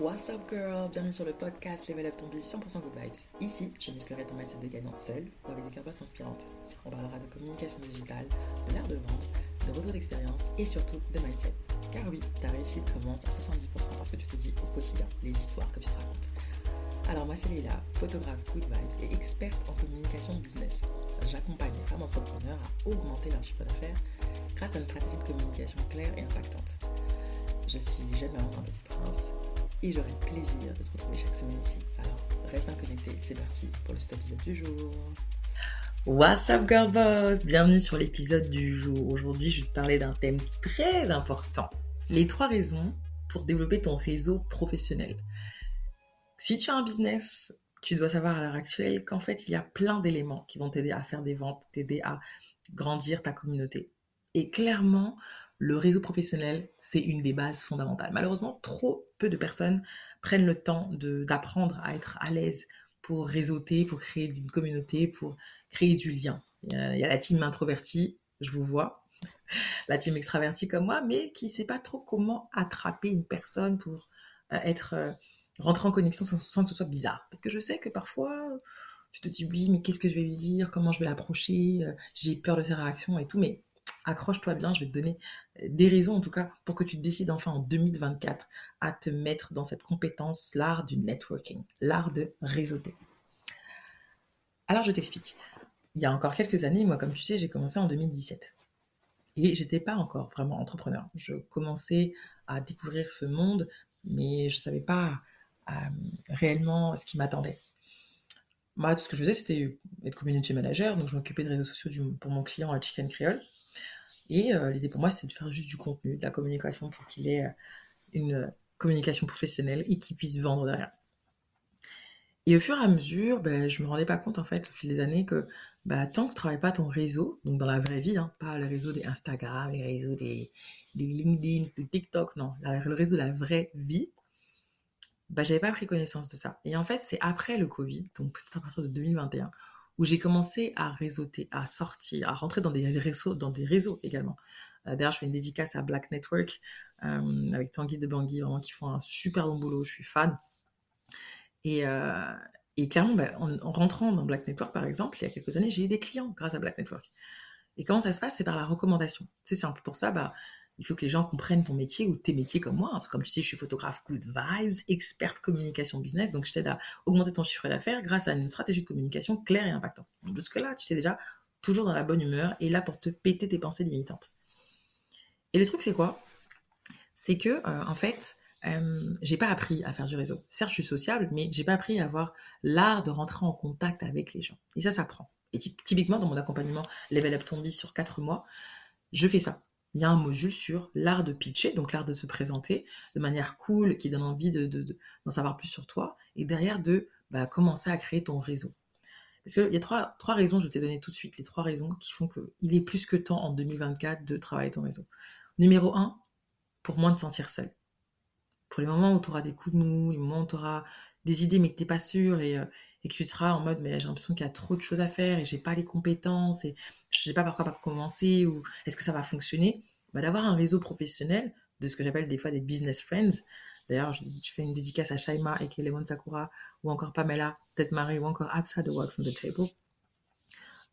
What's up girl? Bienvenue sur le podcast Level Up ton vie 100% good vibes. Ici, je musclerai ton mindset de gagnante seule ou avec des campagnes inspirantes. On parlera de communication digitale, de l'art de vendre, de retour d'expérience et surtout de mindset. Car oui, ta réussite commence à 70% parce que tu te dis au quotidien les histoires que tu te racontes. Alors moi c'est Leila, photographe good vibes et experte en communication business. J'accompagne les femmes entrepreneurs à augmenter leur chiffre d'affaires grâce à une stratégie de communication claire et impactante. Je suis J'aime un petit prince et j'aurai le plaisir de te retrouver chaque semaine ici. Alors, reste bien connecté, c'est parti pour le épisode du jour. What's up girl boss? Bienvenue sur l'épisode du jour. Aujourd'hui, je vais te parler d'un thème très important. Les trois raisons pour développer ton réseau professionnel. Si tu as un business, tu dois savoir à l'heure actuelle qu'en fait, il y a plein d'éléments qui vont t'aider à faire des ventes, t'aider à grandir ta communauté. Et clairement, le réseau professionnel, c'est une des bases fondamentales. Malheureusement, trop peu de personnes prennent le temps d'apprendre à être à l'aise pour réseauter, pour créer une communauté, pour créer du lien. Il y a, la team introvertie, je vous vois, la team extravertie comme moi, mais qui ne sait pas trop comment attraper une personne pour euh, être euh, rentrer en connexion sans, sans, que ce soit bizarre. Parce que je sais que parfois, tu te dis oui, mais qu'est-ce que je vais lui dire, comment je vais l'approcher, euh, j'ai peur de ses réactions et tout, mais accroche-toi bien, je vais te donner euh, des raisons en tout cas pour que tu décides enfin en 2024 à te mettre dans cette compétence, l'art du networking, l'art de réseauter. Alors je t'explique. Il y a encore quelques années, moi comme tu sais, j'ai commencé en 2017. Et j'étais pas encore vraiment entrepreneur. Je commençais à découvrir ce monde, mais je savais pas euh, réellement ce qui m'attendait. Moi, tout ce que je faisais, c'était être community manager, donc je m'occupais de réseaux sociaux pour mon client à Chicken Creole. Et euh, l'idée pour moi, c'est de faire juste du contenu, de la communication pour qu'il ait euh, une communication professionnelle et qu'il puisse vendre derrière. Et au fur et à mesure, ben, je me rendais pas compte, en fait, au fil des années, que ben, tant que tu travailles pas ton réseau, donc dans la vraie vie, hein, pas le réseau des Instagram, les réseaux des, LinkedIn, des TikTok, non, le réseau de la vraie vie, ben, j'avais pas pris connaissance de ça. Et en fait, c'est après le Covid, donc peut-être à partir de 2021, où j'ai commencé à réseauter, à sortir, à rentrer dans des réseaux, dans des réseaux également. Euh, d'ailleurs, je fais une dédicace à Black Network euh, avec Tanguy de Bangui, vraiment qui font un super bon boulot. Je suis fan. Et, euh, clairement, bah, en, rentrant dans Black Network, par exemple, il y a quelques années, j'ai eu des clients grâce à Black Network. Et comment ça se passe? C'est par la recommandation. C'est peu pour ça, bah, il faut que les gens comprennent ton métier ou tes métiers comme moi. Que comme tu sais, je suis photographe good vibes, experte communication business. Donc, je t'aide à augmenter ton chiffre d'affaires grâce à une stratégie de communication claire et impactante. Jusque-là, tu sais déjà, toujours dans la bonne humeur et là pour te péter tes pensées limitantes. Et le truc, c'est quoi? C'est que, euh, en fait, euh, j'ai pas appris à faire du réseau. Certes, je suis sociable, mais j'ai pas appris à avoir l'art de rentrer en contact avec les gens. Et ça, ça prend. Et typiquement, dans mon accompagnement Level Up Ton sur 4 mois, je fais ça il y a un module sur l'art de pitcher, donc l'art de se présenter de manière cool, qui donne envie d'en de, savoir plus sur toi, et derrière de bah, commencer à créer ton réseau. Parce qu'il y a trois, trois raisons, je t'ai donné tout de suite les trois raisons qui font qu'il est plus que temps en 2024 de travailler ton réseau. Numéro un, pour moins te sentir seul. Pour les moments où tu auras des coups de mou, les moments où tu auras des idées mais que tu n'es pas sûr et, euh, et que tu seras en mode mais j'ai l'impression qu'il y a trop de choses à faire et j'ai pas les compétences et je sais pas par quoi pas commencer ou est-ce que ça va fonctionner bah, d'avoir un réseau professionnel de ce que j'appelle des fois des business friends. D'ailleurs je, fais une dédicace à Shaima et Kelemon Sakura ou encore Pamela peut-être Marie ou encore Absa de Works on the Table.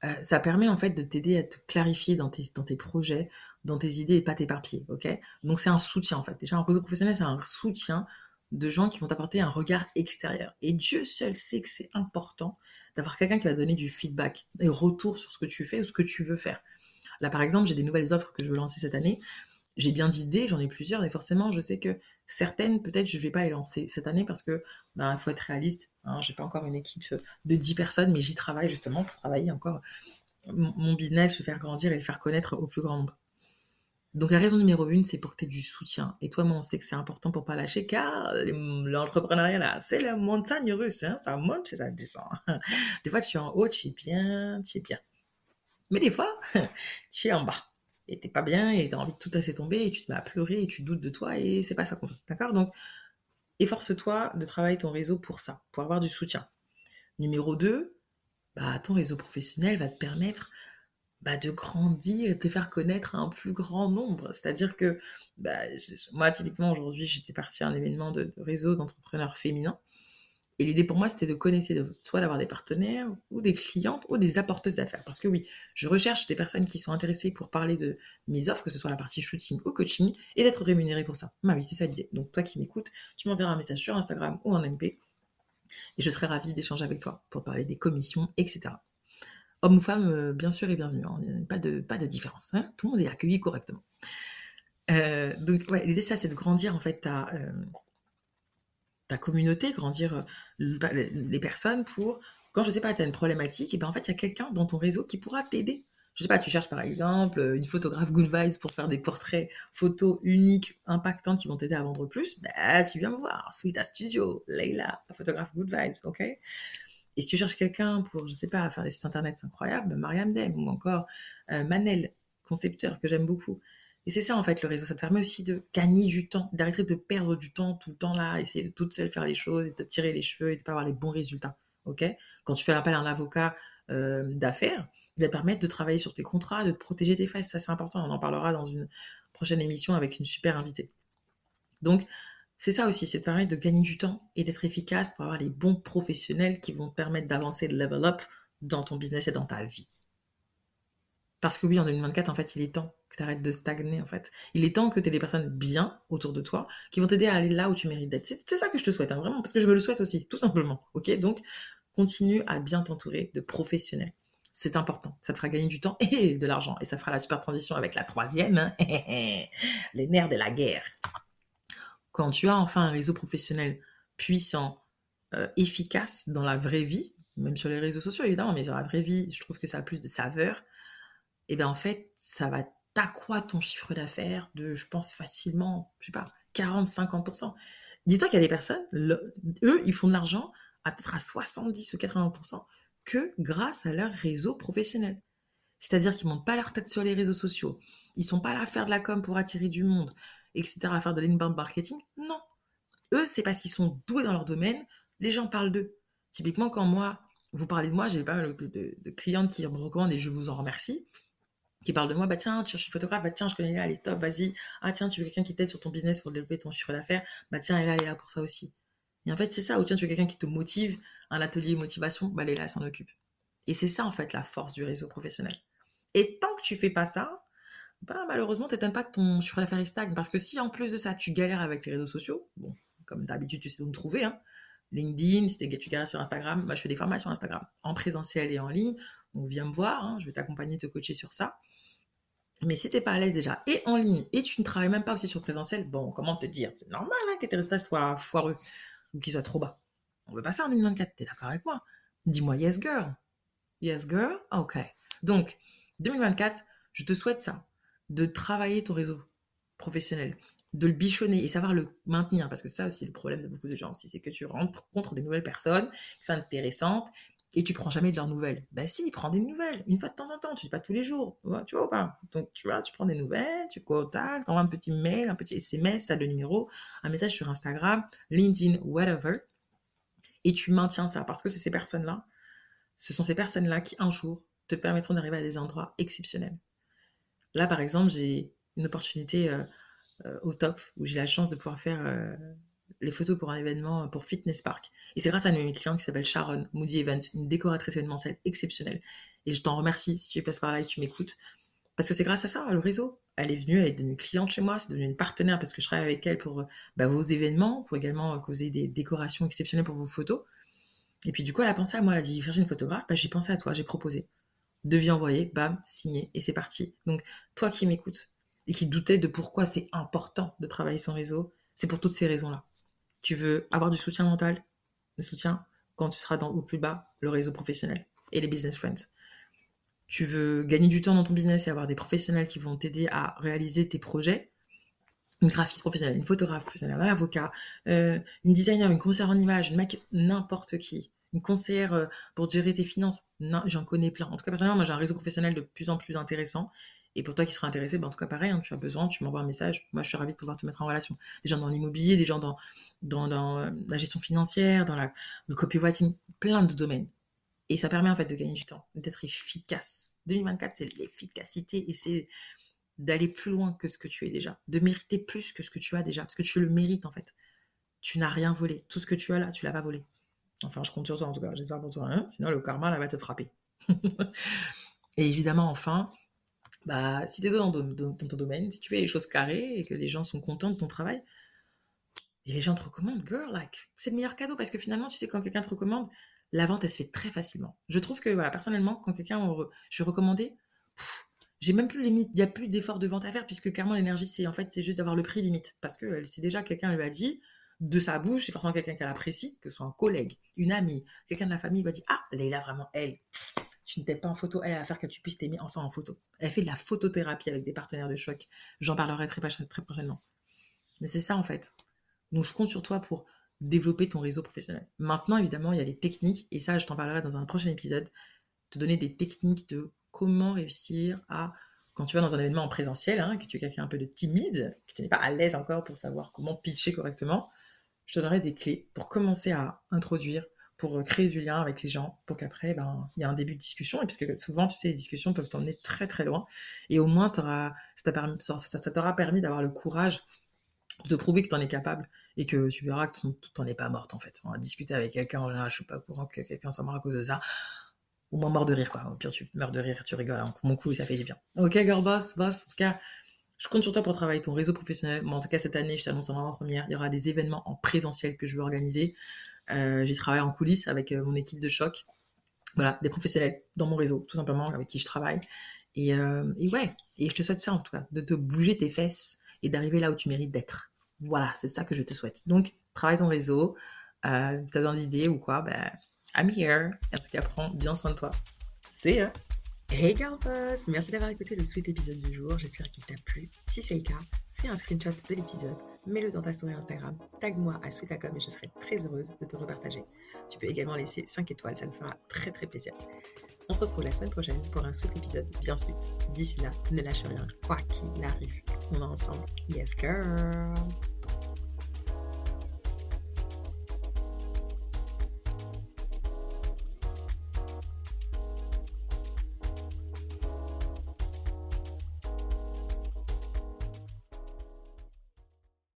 Euh, ça permet en fait de t'aider à te clarifier dans tes, dans tes projets, dans tes idées et pas t'éparpiller, ok? Donc c'est un soutien en fait. Déjà un réseau professionnel c'est un soutien de gens qui vont t'apporter un regard extérieur. Et Dieu seul sait que c'est important d'avoir quelqu'un qui va donner du feedback, des retours sur ce que tu fais ou ce que tu veux faire. Là, par exemple, j'ai des nouvelles offres que je veux lancer cette année. J'ai bien d'idées, j'en ai plusieurs, mais forcément, je sais que certaines, peut-être, je ne vais pas les lancer cette année parce que, ben, faut être réaliste. Hein, j'ai pas encore une équipe de 10 personnes, mais j'y travaille justement pour travailler encore mon business, le faire grandir et le faire connaître au plus grand. Donc la raison numéro une, c'est pour que tu aies du soutien. Et toi, moi, on sait que c'est important pour pas lâcher, car l'entrepreneuriat, là, c'est la montagne russe. Hein, ça monte et ça descend. Des fois, tu es en haut, tu es bien, tu es bien. Mais des fois, tu es en bas. Et t'es pas bien, et tu as envie de tout laisser tomber, et tu te mets à pleurer, et tu doutes de toi, et c'est pas ça qu'on veut. D'accord? Donc, efforce-toi de travailler ton réseau pour ça, pour avoir du soutien. Numéro 2, bah, ton réseau professionnel va te permettre bah, de grandir, de te faire connaître à un plus grand nombre. C'est-à-dire que bah, moi, typiquement, aujourd'hui, j'étais partie à un événement de, réseau d'entrepreneurs féminins. Et l'idée pour moi, c'était de connecter, soit d'avoir des partenaires ou des clientes ou des apporteuses d'affaires. Parce que oui, je recherche des personnes qui sont intéressées pour parler de mes offres, que ce soit la partie shooting ou coaching, et d'être rémunérées pour ça. Bah oui, c'est ça l'idée. Donc toi qui m'écoutes, tu m'enverras un message sur Instagram ou en MP, et je serai ravie d'échanger avec toi pour parler des commissions, etc. Homme ou femme, euh, bien sûr et bienvenue. Hein. Pas, de, pas de différence. Hein. Tout le monde est accueilli correctement. Euh, donc l'idée c'est de grandir en fait ta... Euh, ta communauté, grandir les personnes pour, quand je sais pas, tu as une problématique, ben en fait, il y a quelqu'un dans ton réseau qui pourra t'aider. Je sais pas, tu cherches par exemple une photographe good vibes pour faire des portraits photos uniques, impactants qui vont t'aider à vendre plus, bah, tu viens me voir, Sweeta Studio, Leila, photographe good vibes, ok? Et si tu cherches quelqu'un pour, je sais pas, faire des sites internet incroyables, Mariam Dem ou encore euh, Manel, concepteur que j'aime beaucoup. Et c'est ça, en fait, le réseau. Ça te permet aussi de gagner du temps, d'arrêter de perdre du temps tout le temps là, essayer de toute seule faire les choses, de tirer les cheveux et de pas avoir les bons résultats. OK? Quand tu fais appel à un avocat euh, d'affaires, il va te permettre de travailler sur tes contrats, de te protéger tes fesses. Ça, c'est important. On en parlera dans une prochaine émission avec une super invitée. Donc, c'est ça aussi, c'est de permettre de gagner du temps et d'être efficace pour avoir les bons professionnels qui vont te permettre d'avancer, de level up dans ton business et dans ta vie. Parce que oui, en 2024, en fait, il est temps que tu arrêtes de stagner, en fait. Il est temps que tu aies des personnes bien autour de toi qui vont t'aider à aller là où tu mérites d'être. C'est ça que je te souhaite, hein, vraiment, parce que je me le souhaite aussi, tout simplement. Ok? Donc, continue à bien t'entourer de professionnels. C'est important. Ça te fera gagner du temps et de l'argent. Et ça fera la super transition avec la troisième, hein. les nerfs de la guerre. Quand tu as enfin un réseau professionnel puissant, euh, efficace dans la vraie vie, même sur les réseaux sociaux évidemment, mais dans la vraie vie, je trouve que ça a plus de saveur et bien en fait, ça va t'accroître ton chiffre d'affaires de, je pense, facilement, je sais pas, 40-50%. Dis-toi qu'il y a des personnes, eux, ils font de l'argent à peut-être à 70 ou 80% que grâce à leur réseau professionnel. C'est-à-dire qu'ils ne montent pas leur tête sur les réseaux sociaux. Ils sont pas là à faire de la com pour attirer du monde, etc., à faire de l'inbound marketing. Non. Eux, c'est parce qu'ils sont doués dans leur domaine. Les gens parlent d'eux. Typiquement, quand moi, vous parlez de moi, j'ai pas mal de, de clientes qui me recommandent et je vous en remercie qui parle de moi, bah tiens, cherches une photographe, bah tiens, je connais là, elle est top, vas-y. Ah tiens, tu veux quelqu'un qui t'aide sur ton business pour développer ton chiffre d'affaires, bah tiens, elle, est là pour ça aussi. Et en fait, c'est ça, ou tiens, tu veux quelqu'un qui te motive, un atelier motivation, bah elle est là, elle s'en occupe. Et c'est ça, en fait, la force du réseau professionnel. Et tant que tu fais pas ça, bah malheureusement, t'étonnes pas que ton chiffre d'affaires stagne. Parce que si en plus de ça, tu galères avec les réseaux sociaux, bon, comme d'habitude, tu sais où me trouver, hein, LinkedIn, si tu galères sur Instagram, moi je fais des formations Instagram, en présentiel et en ligne. Donc viens me voir, hein, je vais t'accompagner, te coacher sur ça. Mais si t'es pas à l'aise déjà, et en ligne, et tu ne travailles même pas aussi sur présentiel, bon, comment te dire? C'est normal hein, que tes résultats soient foireux ou qu'ils soient trop bas. On veut pas ça en 2024, t'es d'accord avec moi Dis-moi yes girl. Yes girl? Ok. Donc, 2024, je te souhaite ça, de travailler ton réseau professionnel, de le bichonner et savoir le maintenir, parce que ça aussi, le problème de beaucoup de gens aussi, c'est que tu rentres contre des nouvelles personnes qui sont intéressantes et tu prends jamais de leurs nouvelles. Bah si, prends des nouvelles, une fois de temps en temps, tu dis pas tous les jours, tu vois ou pas? Donc tu vois, tu prends des nouvelles, tu contactes, envoies un petit mail, un petit SMS, tu as le numéro, un message sur Instagram, LinkedIn, whatever, et tu maintiens ça parce que c'est ces personnes-là, ce sont ces personnes-là qui un jour te permettront d'arriver à des endroits exceptionnels. Là, par exemple, j'ai une opportunité euh, euh, au top où j'ai la chance de pouvoir faire euh, les photos pour un événement pour Fitness Park. Et c'est grâce à une cliente qui s'appelle Sharon Moody Event, une décoratrice événementielle exceptionnelle. Et je t'en remercie si tu passes par là et tu m'écoutes. Parce que c'est grâce à ça, le réseau. Elle est venue, elle est devenue cliente chez moi, c'est devenu une partenaire parce que je travaille avec elle pour bah, vos événements, pour également causer des décorations exceptionnelles pour vos photos. Et puis du coup, elle a pensé à moi, elle a dit, chercher une photographe, bah, j'ai pensé à toi, j'ai proposé. Devis envoyé, bam, signé, et c'est parti. Donc, toi qui m'écoutes et qui doutais de pourquoi c'est important de travailler son réseau, c'est pour toutes ces raisons-là. Tu veux avoir du soutien mental, le soutien quand tu seras dans, au plus bas, le réseau professionnel et les business friends. Tu veux gagner du temps dans ton business et avoir des professionnels qui vont t'aider à réaliser tes projets? Une graphiste professionnelle, une photographe professionnelle, un avocat, euh, une designer, une conseillère en image, une n'importe qui. Une conseillère euh, pour gérer tes finances. J'en connais plein. En tout cas, personnellement, moi, j'ai un réseau professionnel de plus en plus intéressant et pour toi qui seras intéressé, ben, en tout cas pareil, hein, tu as besoin, tu m'envoies un message. Moi, je suis ravie de pouvoir te mettre en relation. Des gens dans l'immobilier, des gens dans, dans, euh, la gestion financière, dans la, le copywriting, plein de domaines. Et ça permet en fait de gagner du temps, d'être efficace. 2024, c'est l'efficacité et c'est d'aller plus loin que ce que tu es déjà, de mériter plus que ce que tu as déjà, parce que tu le mérites en fait. Tu n'as rien volé. Tout ce que tu as là, tu l'as pas volé. Enfin, je compte sur toi en tout cas, j'espère pour toi. Hein Sinon, le karma, va te frapper. et évidemment, enfin, bah, si tu es dans, ton domaine, si tu fais les choses carrées et que les gens sont contents de ton travail, et les gens te recommandent, girl, like, c'est le meilleur cadeau parce que finalement, tu sais, quand quelqu'un te recommande, la vente, elle se fait très facilement. Je trouve que, voilà, personnellement, quand quelqu'un, je vais recommander, j'ai même plus limite, il n'y a plus d'effort de vente à faire puisque clairement l'énergie c'est en fait c'est juste d'avoir le prix limite parce que c'est déjà quelqu'un lui a dit de sa bouche, c'est forcément quelqu'un qu'elle apprécie, que ce soit un collègue, une amie, quelqu'un de la famille va dire ah Leïla vraiment elle, tu ne t'aimes pas en photo, elle va faire que tu puisses t'aimer enfin en photo. Elle fait de la photothérapie avec des partenaires de choc. J'en parlerai très, très prochainement. Mais c'est ça en fait. Donc je compte sur toi pour développer ton réseau professionnel. Maintenant évidemment il y a des techniques et ça je t'en parlerai dans un prochain épisode, te donner des techniques de comment réussir à, quand tu vas dans un événement en présentiel, hein, que tu es quelqu'un un peu de timide, que tu n'es pas à l'aise encore pour savoir comment pitcher correctement, je te donnerai des clés pour commencer à introduire, pour créer du lien avec les gens, pour qu'après, ben, il y a un début de discussion. Et puisque souvent, tu sais, les discussions peuvent t'emmener très très loin. Et au moins, ça t'aura permis, d'avoir le courage de prouver que tu en es capable et que tu verras que tu n'en es pas morte en fait. On va discuter avec quelqu'un, en général, je suis pas au courant que quelqu'un soit mort à cause de ça ou moins mort de rire, quoi. Au pire, tu meurs de rire, tu rigoles. Hein. Mon coup, ça fait du bien. Ok, girl boss, boss. En tout cas, je compte sur toi pour travailler ton réseau professionnel. en tout cas, cette année, je t'annonce en première, il y aura des événements en présentiel que je veux organiser. Euh, J'ai travaillé en coulisses avec euh, mon équipe de choc. Voilà, des professionnels dans mon réseau, tout simplement, avec qui je travaille. Et, euh, et ouais, et je te souhaite ça en tout cas, de te bouger tes fesses et d'arriver là où tu mérites d'être. Voilà, c'est ça que je te souhaite. Donc, travaille ton réseau. Euh, tu as besoin d'idées ou quoi, ben, I'm here. En tout cas, prends bien soin de toi. Ya. Hey girl boss, merci d'avoir écouté le sweet épisode du jour. J'espère qu'il t'a plu. Si c'est le cas, fais un screenshot de l'épisode, mets-le dans ta story Instagram, tag-moi à sweetacom et je serai très heureuse de te repartager. Tu peux également laisser 5 étoiles, ça me fera très très plaisir. On se retrouve la semaine prochaine pour un sweet épisode bien sweet. D'ici là, ne lâche rien, quoi qu'il arrive. On est ensemble. Yes girl